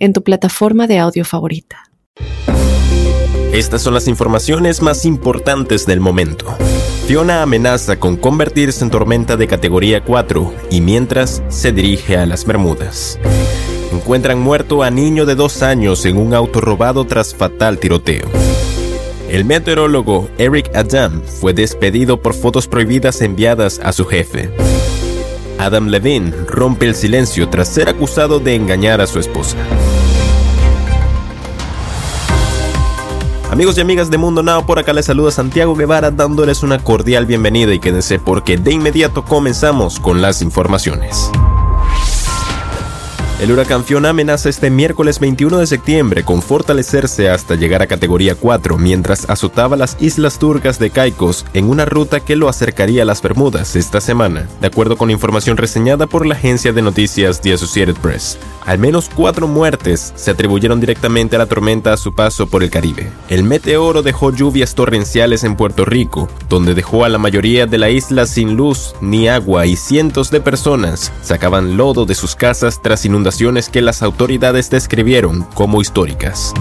en tu plataforma de audio favorita. Estas son las informaciones más importantes del momento. Fiona amenaza con convertirse en tormenta de categoría 4 y mientras se dirige a las Bermudas. Encuentran muerto a niño de dos años en un auto robado tras fatal tiroteo. El meteorólogo Eric Adam fue despedido por fotos prohibidas enviadas a su jefe. Adam Levine rompe el silencio tras ser acusado de engañar a su esposa. Amigos y amigas de Mundo Now, por acá les saluda Santiago Guevara dándoles una cordial bienvenida y quédense porque de inmediato comenzamos con las informaciones. El huracán Fiona amenaza este miércoles 21 de septiembre con fortalecerse hasta llegar a categoría 4 mientras azotaba las islas turcas de Caicos en una ruta que lo acercaría a las Bermudas esta semana, de acuerdo con información reseñada por la agencia de noticias The Associated Press. Al menos cuatro muertes se atribuyeron directamente a la tormenta a su paso por el Caribe. El meteoro dejó lluvias torrenciales en Puerto Rico, donde dejó a la mayoría de la isla sin luz ni agua y cientos de personas sacaban lodo de sus casas tras inundaciones que las autoridades describieron como históricas.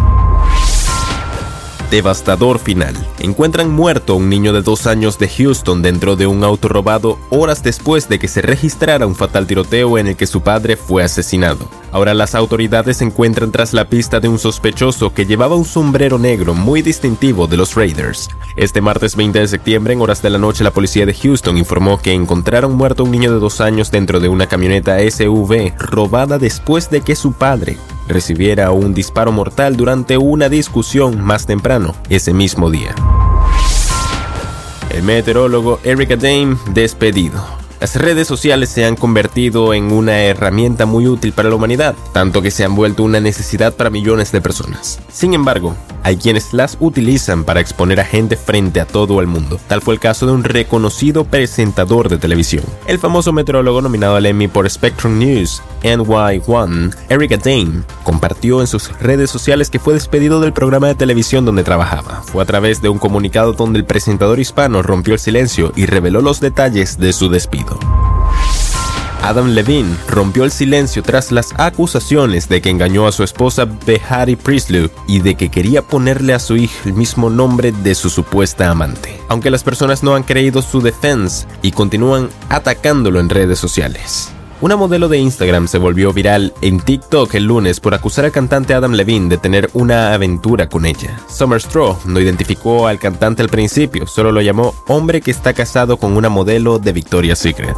Devastador final. Encuentran muerto a un niño de dos años de Houston dentro de un auto robado horas después de que se registrara un fatal tiroteo en el que su padre fue asesinado. Ahora las autoridades se encuentran tras la pista de un sospechoso que llevaba un sombrero negro muy distintivo de los Raiders. Este martes 20 de septiembre, en horas de la noche, la policía de Houston informó que encontraron muerto a un niño de dos años dentro de una camioneta SUV robada después de que su padre recibiera un disparo mortal durante una discusión más temprano ese mismo día. El meteorólogo Eric Adame despedido. Las redes sociales se han convertido en una herramienta muy útil para la humanidad, tanto que se han vuelto una necesidad para millones de personas. Sin embargo, hay quienes las utilizan para exponer a gente frente a todo el mundo. Tal fue el caso de un reconocido presentador de televisión. El famoso meteorólogo nominado al Emmy por Spectrum News, NY1, Eric Adame, compartió en sus redes sociales que fue despedido del programa de televisión donde trabajaba. Fue a través de un comunicado donde el presentador hispano rompió el silencio y reveló los detalles de su despido. Adam Levine rompió el silencio tras las acusaciones de que engañó a su esposa Behari Priestley y de que quería ponerle a su hija el mismo nombre de su supuesta amante. Aunque las personas no han creído su defensa y continúan atacándolo en redes sociales. Una modelo de Instagram se volvió viral en TikTok el lunes por acusar al cantante Adam Levine de tener una aventura con ella. Summer Straw no identificó al cantante al principio, solo lo llamó hombre que está casado con una modelo de Victoria's Secret.